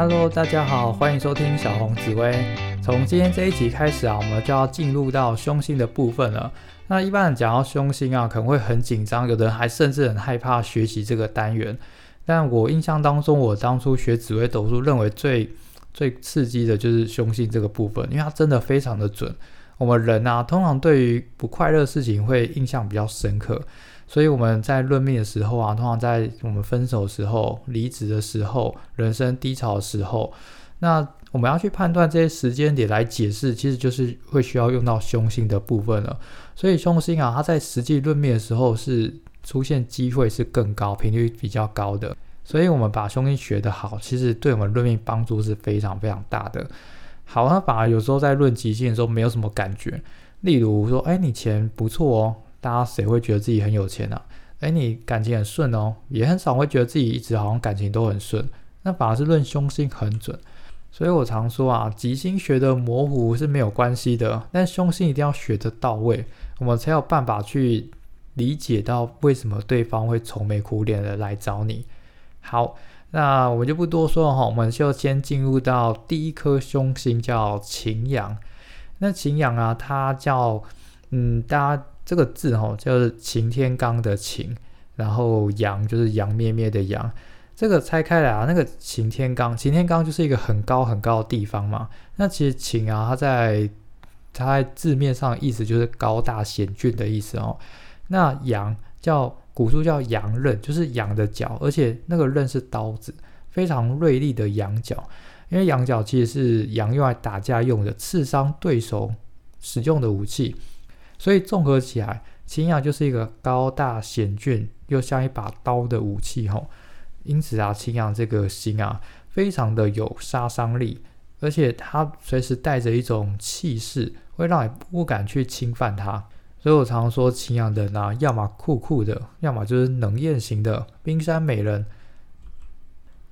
Hello，大家好，欢迎收听小红紫薇。从今天这一集开始啊，我们就要进入到凶星的部分了。那一般人讲到凶星啊，可能会很紧张，有的人还甚至很害怕学习这个单元。但我印象当中，我当初学紫薇斗数，认为最最刺激的就是凶星这个部分，因为它真的非常的准。我们人啊，通常对于不快乐事情会印象比较深刻。所以我们在论命的时候啊，通常在我们分手的时候、离职的时候、人生低潮的时候，那我们要去判断这些时间点来解释，其实就是会需要用到凶星的部分了。所以凶星啊，它在实际论命的时候是出现机会是更高、频率比较高的。所以我们把凶星学得好，其实对我们论命帮助是非常非常大的。好，那反而有时候在论吉星的时候没有什么感觉，例如说，哎，你钱不错哦。大家谁会觉得自己很有钱呢？哎，你感情很顺哦，也很少会觉得自己一直好像感情都很顺。那反而是论凶星很准，所以我常说啊，吉星学的模糊是没有关系的，但凶星一定要学得到位，我们才有办法去理解到为什么对方会愁眉苦脸的来找你。好，那我就不多说了哈，我们就先进入到第一颗凶星，叫擎羊。那擎羊啊，它叫嗯，大家。这个字哈，就是晴天罡的晴，然后阳就是阳灭灭的阳。这个拆开来啊，那个晴天罡，晴天罡就是一个很高很高的地方嘛。那其实晴啊，它在它在字面上意思就是高大险峻的意思哦。那阳叫古书叫阳刃，就是羊的角，而且那个刃是刀子，非常锐利的羊角。因为羊角其实是羊用来打架用的，刺伤对手使用的武器。所以综合起来，青阳就是一个高大险峻又像一把刀的武器吼。因此啊，青阳这个星啊，非常的有杀伤力，而且它随时带着一种气势，会让你不敢去侵犯它。所以我常说，青阳的呢，要么酷酷的，要么就是冷艳型的冰山美人。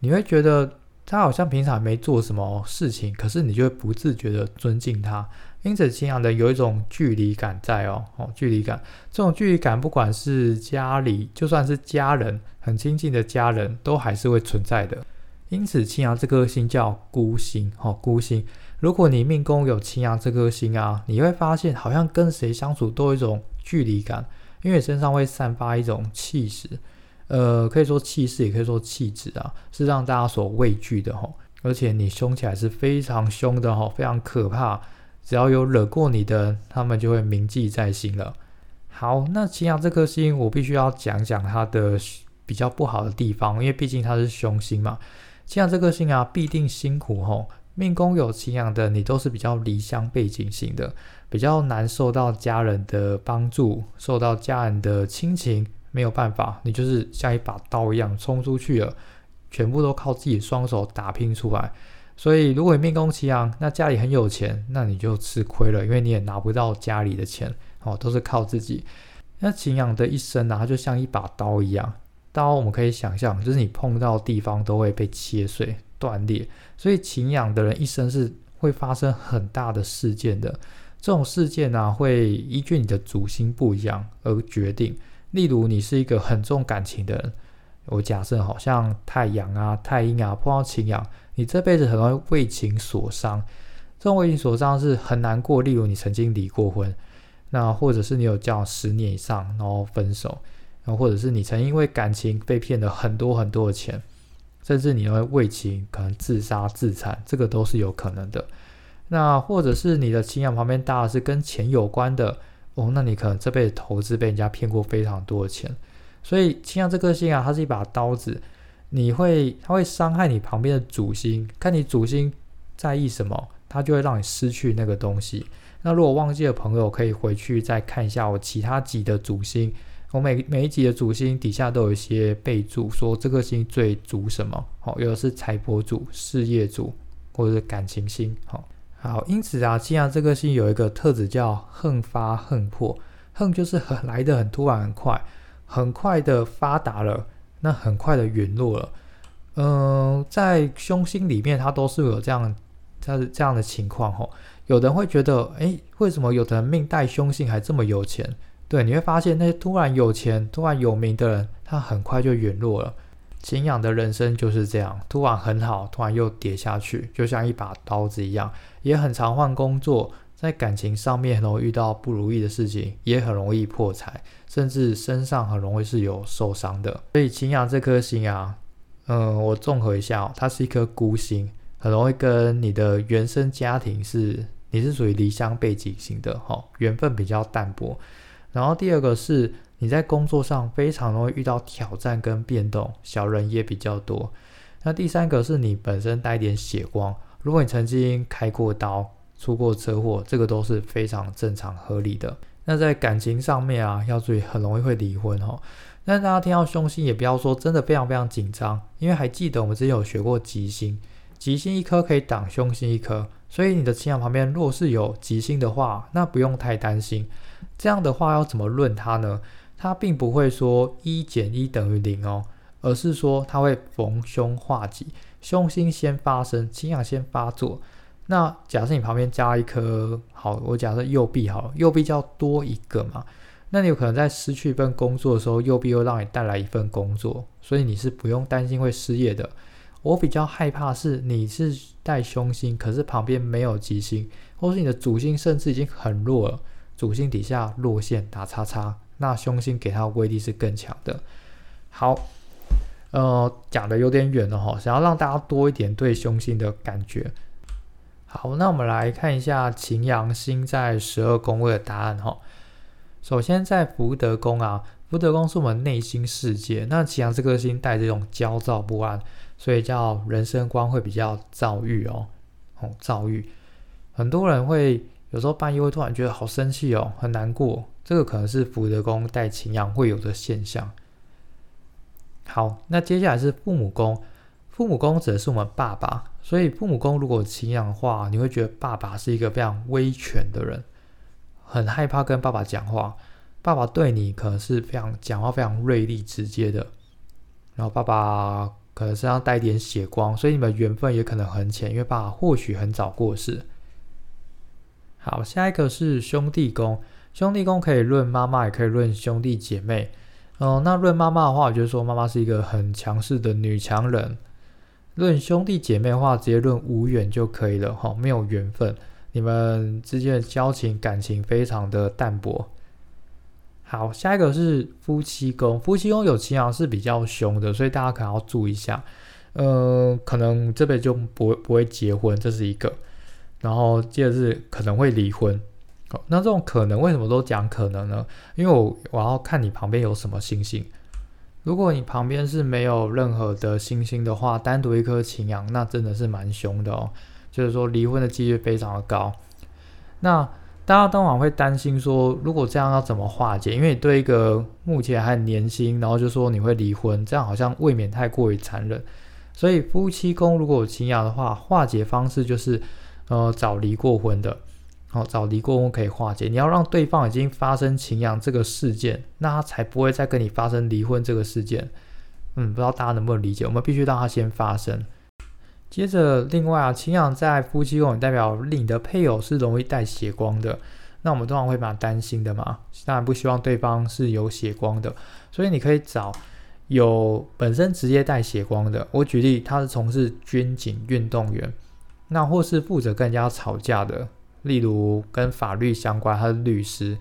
你会觉得他好像平常没做什么事情，可是你就会不自觉的尊敬他。因此，青阳的有一种距离感在哦，哦，距离感，这种距离感，不管是家里，就算是家人，很亲近的家人，都还是会存在的。因此，青阳这颗星叫孤星，哦，孤星。如果你命宫有青阳这颗星啊，你会发现好像跟谁相处都有一种距离感，因为身上会散发一种气势，呃，可以说气势，也可以说气质啊，是让大家所畏惧的哈。而且你凶起来是非常凶的哈，非常可怕。只要有惹过你的，他们就会铭记在心了。好，那擎羊这颗星，我必须要讲讲它的比较不好的地方，因为毕竟它是凶星嘛。擎羊这颗星啊，必定辛苦吼。命宫有擎羊的，你都是比较离乡背景型的，比较难受到家人的帮助，受到家人的亲情，没有办法，你就是像一把刀一样冲出去了，全部都靠自己双手打拼出来。所以，如果你命宫奇阳，那家里很有钱，那你就吃亏了，因为你也拿不到家里的钱，哦，都是靠自己。那晴阳的一生呢，它就像一把刀一样，刀我们可以想象，就是你碰到地方都会被切碎、断裂。所以，晴阳的人一生是会发生很大的事件的。这种事件呢，会依据你的主星不一样而决定。例如，你是一个很重感情的人，我假设好像太阳啊、太阴啊碰到情阳。你这辈子很容易为情所伤，这种为情所伤是很难过。例如你曾经离过婚，那或者是你有交往十年以上，然后分手，然后或者是你曾因为感情被骗了很多很多的钱，甚至你会为情可能自杀自残，这个都是有可能的。那或者是你的情仰旁边搭的是跟钱有关的哦，那你可能这辈子投资被人家骗过非常多的钱，所以情仰这颗星啊，它是一把刀子。你会，它会伤害你旁边的主星，看你主星在意什么，它就会让你失去那个东西。那如果忘记的朋友，可以回去再看一下我其他集的主星，我每每一集的主星底下都有一些备注，说这颗星最主什么，好，有的是财帛主、事业主，或者是感情星，好，好，因此啊，既然这颗星有一个特质叫横发横破，横就是很来的很突然很快，很快的发达了。那很快的陨落了，嗯，在凶星里面，它都是有这样，它是这样的情况吼。有人会觉得，哎，为什么有的人命带凶星还这么有钱？对，你会发现那些突然有钱、突然有名的人，他很快就陨落了。晴阳的人生就是这样，突然很好，突然又跌下去，就像一把刀子一样，也很常换工作，在感情上面很容易遇到不如意的事情，也很容易破财，甚至身上很容易是有受伤的。所以晴阳这颗星啊，嗯，我综合一下，哦它是一颗孤星，很容易跟你的原生家庭是，你是属于离乡背景型的，哈，缘分比较淡薄。然后第二个是。你在工作上非常容易遇到挑战跟变动，小人也比较多。那第三个是你本身带点血光，如果你曾经开过刀、出过车祸，这个都是非常正常合理的。那在感情上面啊，要注意很容易会离婚哦。那大家听到凶星也不要说真的非常非常紧张，因为还记得我们之前有学过吉星，吉星一颗可以挡凶星一颗，所以你的情阳旁边若是有吉星的话，那不用太担心。这样的话要怎么论它呢？它并不会说一减一等于零哦，而是说它会逢凶化吉，凶星先发生，情阳先发作。那假设你旁边加一颗好，我假设右臂好，右臂就要多一个嘛。那你有可能在失去一份工作的时候，右臂又让你带来一份工作，所以你是不用担心会失业的。我比较害怕是你是带凶星，可是旁边没有吉星，或是你的主星甚至已经很弱了，主星底下落线打叉叉。那凶星给它的威力是更强的。好，呃，讲的有点远了哈，想要让大家多一点对凶星的感觉。好，那我们来看一下擎羊星在十二宫位的答案哈。首先在福德宫啊，福德宫是我们内心世界。那擎羊这颗星带这种焦躁不安，所以叫人生观会比较躁郁哦，哦，躁郁。很多人会有时候半夜会突然觉得好生气哦，很难过。这个可能是福德宫带擎羊会有的现象。好，那接下来是父母宫，父母宫指的是我们爸爸，所以父母宫如果擎羊的话，你会觉得爸爸是一个非常威权的人，很害怕跟爸爸讲话，爸爸对你可能是非常讲话非常锐利直接的，然后爸爸可能身上带点血光，所以你们缘分也可能很浅，因为爸爸或许很早过世。好，下一个是兄弟宫。兄弟宫可以论妈妈，也可以论兄弟姐妹。哦，那论妈妈的话，我就说妈妈是一个很强势的女强人。论兄弟姐妹的话，直接论无缘就可以了哈，没有缘分，你们之间的交情感情非常的淡薄。好，下一个是夫妻宫，夫妻宫有情阳是比较凶的，所以大家可能要注意一下。呃，可能这辈就不会不会结婚，这是一个。然后接着是可能会离婚。那这种可能为什么都讲可能呢？因为我我要看你旁边有什么星星。如果你旁边是没有任何的星星的话，单独一颗擎羊，那真的是蛮凶的哦。就是说离婚的几率非常的高。那大家当然会担心说，如果这样要怎么化解？因为你对一个目前还很年轻，然后就说你会离婚，这样好像未免太过于残忍。所以夫妻宫如果有擎羊的话，化解方式就是呃找离过婚的。好，找离过婚可以化解。你要让对方已经发生情阳这个事件，那他才不会再跟你发生离婚这个事件。嗯，不知道大家能不能理解？我们必须让他先发生。接着，另外啊，情阳在夫妻宫代表你的配偶是容易带血光的，那我们通常会蛮担心的嘛。当然不希望对方是有血光的，所以你可以找有本身直接带血光的。我举例，他是从事军警运动员，那或是负责跟人家吵架的。例如跟法律相关，他是律师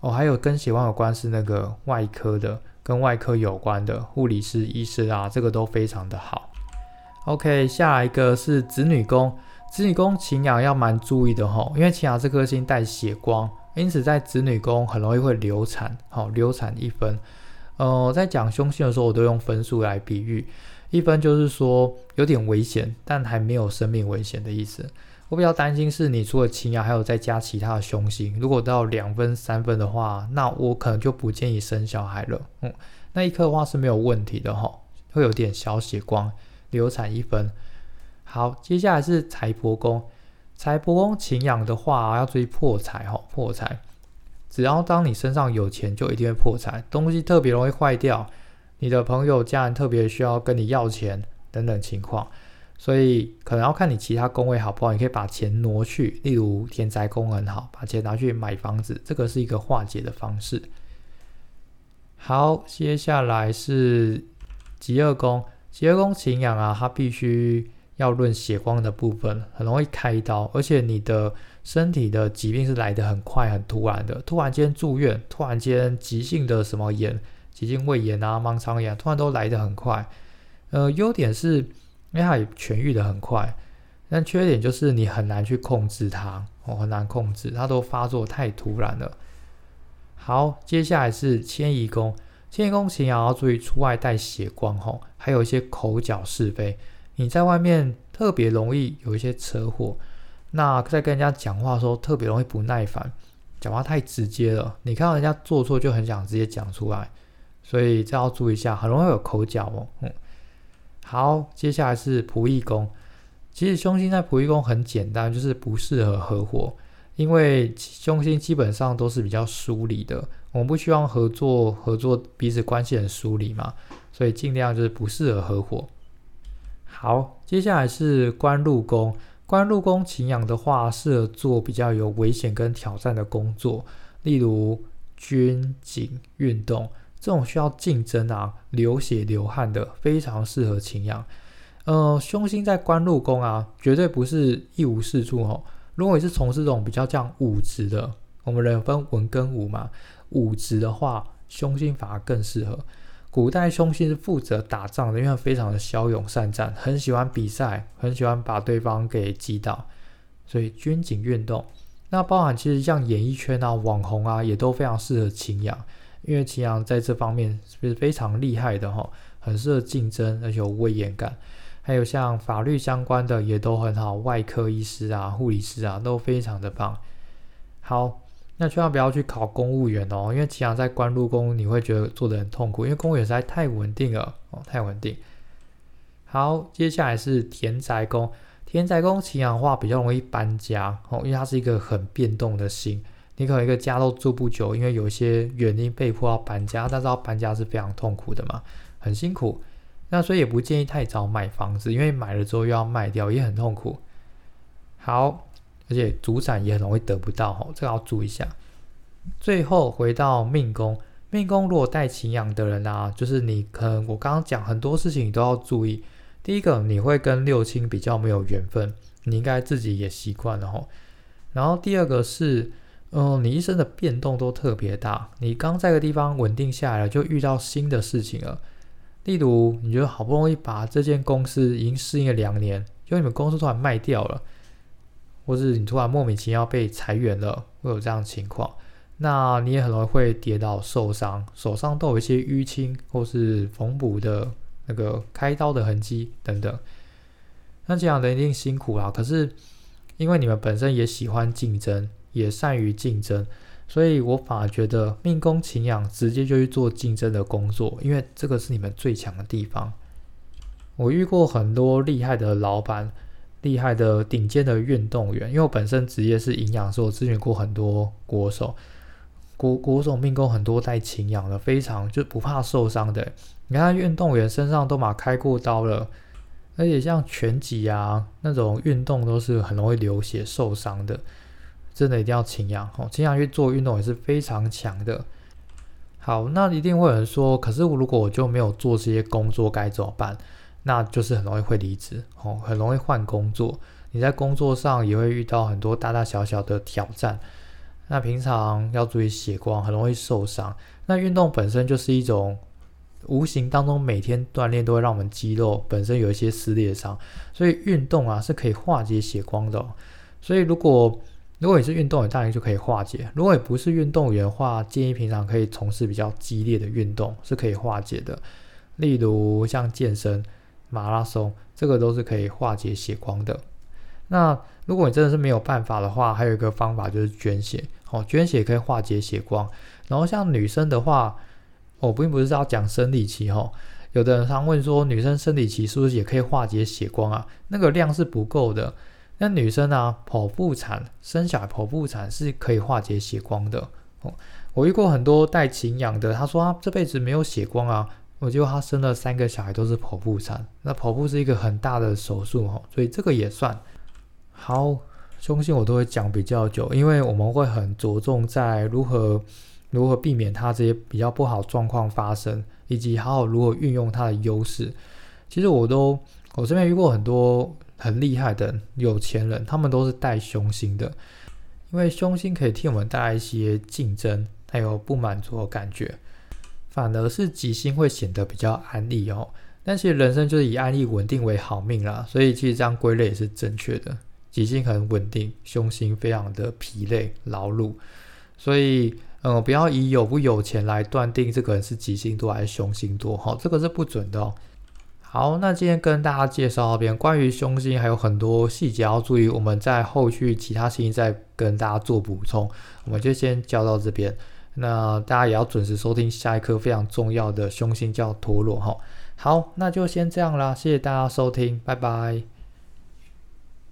哦，还有跟血光有关是那个外科的，跟外科有关的护理师、医师啊，这个都非常的好。OK，下一个是子女宫，子女宫擎羊要蛮注意的吼，因为擎羊这颗星带血光，因此在子女宫很容易会流产，好流产一分。呃，在讲凶星的时候，我都用分数来比喻，一分就是说有点危险，但还没有生命危险的意思。我比较担心是你除了青牙，还有再加其他的凶星。如果到两分、三分的话，那我可能就不建议生小孩了。嗯，那一颗的话是没有问题的哈，会有点小血光，流产一分。好，接下来是财帛宫，财帛宫擎羊的话要注意破财哈，破财。只要当你身上有钱，就一定会破财，东西特别容易坏掉，你的朋友、家人特别需要跟你要钱等等情况。所以可能要看你其他宫位好不好，你可以把钱挪去，例如天灾宫很好，把钱拿去买房子，这个是一个化解的方式。好，接下来是极恶宫，结合宫情养啊，它必须要论血光的部分，很容易开刀，而且你的身体的疾病是来得很快、很突然的，突然间住院，突然间急性的什么炎、急性胃炎啊、盲肠炎，突然都来得很快。呃，优点是因为它也痊愈的很快，但缺点就是你很难去控制它，哦，很难控制，它都发作太突然了。好，接下来是迁移宫。迁移宫，请要注意出外带血光吼，还有一些口角是非。你在外面特别容易有一些车祸，那在跟人家讲话的时候特别容易不耐烦，讲话太直接了。你看到人家做错就很想直接讲出来，所以这要注意一下，很容易有口角哦。嗯，好，接下来是仆役宫。其实凶星在仆役宫很简单，就是不适合合伙。因为凶星基本上都是比较疏离的，我们不希望合作，合作彼此关系很疏离嘛，所以尽量就是不适合合伙。好，接下来是官禄宫，官禄宫擎羊的话，适合做比较有危险跟挑战的工作，例如军警运动这种需要竞争啊、流血流汗的，非常适合擎羊。呃，凶星在官禄宫啊，绝对不是一无是处哦。如果你是从事这种比较像武职的，我们人分文跟武嘛，武职的话，凶星反而更适合。古代凶星是负责打仗的，因为非常的骁勇善战，很喜欢比赛，很喜欢把对方给击倒，所以军警运动，那包含其实像演艺圈啊、网红啊，也都非常适合秦阳，因为秦阳在这方面是非常厉害的哈，很适合竞争，而且有威严感。还有像法律相关的也都很好，外科医师啊、护理师啊都非常的棒。好，那千万不要去考公务员哦，因为祁阳在官禄宫，你会觉得做的很痛苦，因为公务员实在太稳定了哦，太稳定。好，接下来是田宅宫，田宅宫祁阳话比较容易搬家哦，因为它是一个很变动的星，你可能一个家都住不久，因为有些原因被迫要搬家，但是要搬家是非常痛苦的嘛，很辛苦。那所以也不建议太早买房子，因为买了之后又要卖掉，也很痛苦。好，而且主产也很容易得不到哦，这个要注意一下。最后回到命宫，命宫如果带情养的人啊，就是你可能我刚刚讲很多事情你都要注意。第一个，你会跟六亲比较没有缘分，你应该自己也习惯了吼。然后第二个是，嗯，你一生的变动都特别大，你刚在个地方稳定下来了，就遇到新的事情了。例如，你觉得好不容易把这间公司已经适应了两年，因为你们公司突然卖掉了，或是你突然莫名其妙被裁员了，会有这样的情况，那你也很容易会跌倒受伤，手上都有一些淤青或是缝补的那个开刀的痕迹等等。那这样的一定辛苦啊，可是因为你们本身也喜欢竞争，也善于竞争。所以我反而觉得命宫擎羊直接就去做竞争的工作，因为这个是你们最强的地方。我遇过很多厉害的老板、厉害的顶尖的运动员，因为我本身职业是营养师，我咨询过很多国手。国国手命宫很多带擎羊的，非常就不怕受伤的。你看运动员身上都马开过刀了，而且像拳击啊那种运动都是很容易流血受伤的。真的一定要勤养哦，勤养去做运动也是非常强的。好，那一定会有人说，可是我如果我就没有做这些工作，该怎么办？那就是很容易会离职哦，很容易换工作。你在工作上也会遇到很多大大小小的挑战。那平常要注意血光，很容易受伤。那运动本身就是一种无形当中每天锻炼都会让我们肌肉本身有一些撕裂伤，所以运动啊是可以化解血光的。所以如果如果你是运动员，当然就可以化解；如果你不是运动员的话，建议平常可以从事比较激烈的运动，是可以化解的。例如像健身、马拉松，这个都是可以化解血光的。那如果你真的是没有办法的话，还有一个方法就是捐血。哦，捐血可以化解血光。然后像女生的话，我并不是要讲生理期哈。有的人常问说，女生生理期是不是也可以化解血光啊？那个量是不够的。那女生啊，剖腹产生小孩，剖腹产是可以化解血光的哦。我遇过很多带情养的，他说他这辈子没有血光啊，我结果他生了三个小孩都是剖腹产。那剖腹是一个很大的手术哦，所以这个也算好。凶星我都会讲比较久，因为我们会很着重在如何如何避免它这些比较不好状况发生，以及好好如何运用它的优势。其实我都我这边遇过很多很厉害的有钱人，他们都是带凶星的，因为凶星可以替我们带来一些竞争还有不满足的感觉，反而是吉星会显得比较安逸哦。但其实人生就是以安逸稳定为好命啦，所以其实这样归类也是正确的。吉星很稳定，凶星非常的疲累劳碌，所以嗯，不要以有不有钱来断定这个人是吉星多还是凶星多哈，这个是不准的哦。好，那今天跟大家介绍到这边关于胸襟还有很多细节要注意，我们在后续其他事情再跟大家做补充，我们就先教到这边。那大家也要准时收听下一颗非常重要的胸襟叫脱落哈。好，那就先这样啦，谢谢大家收听，拜拜。